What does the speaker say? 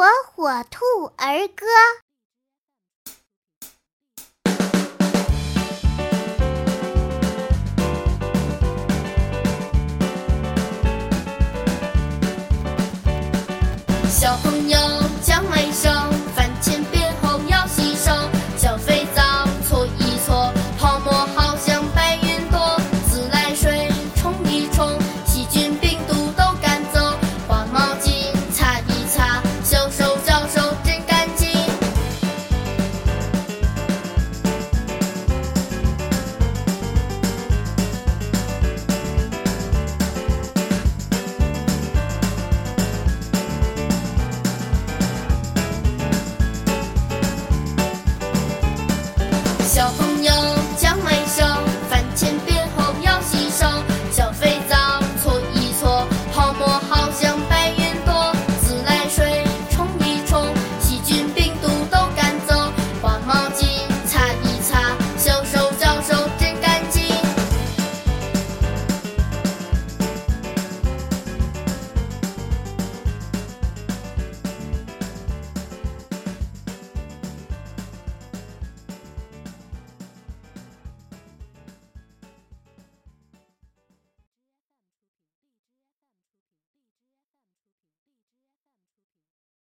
火火兔儿歌。小朋友将来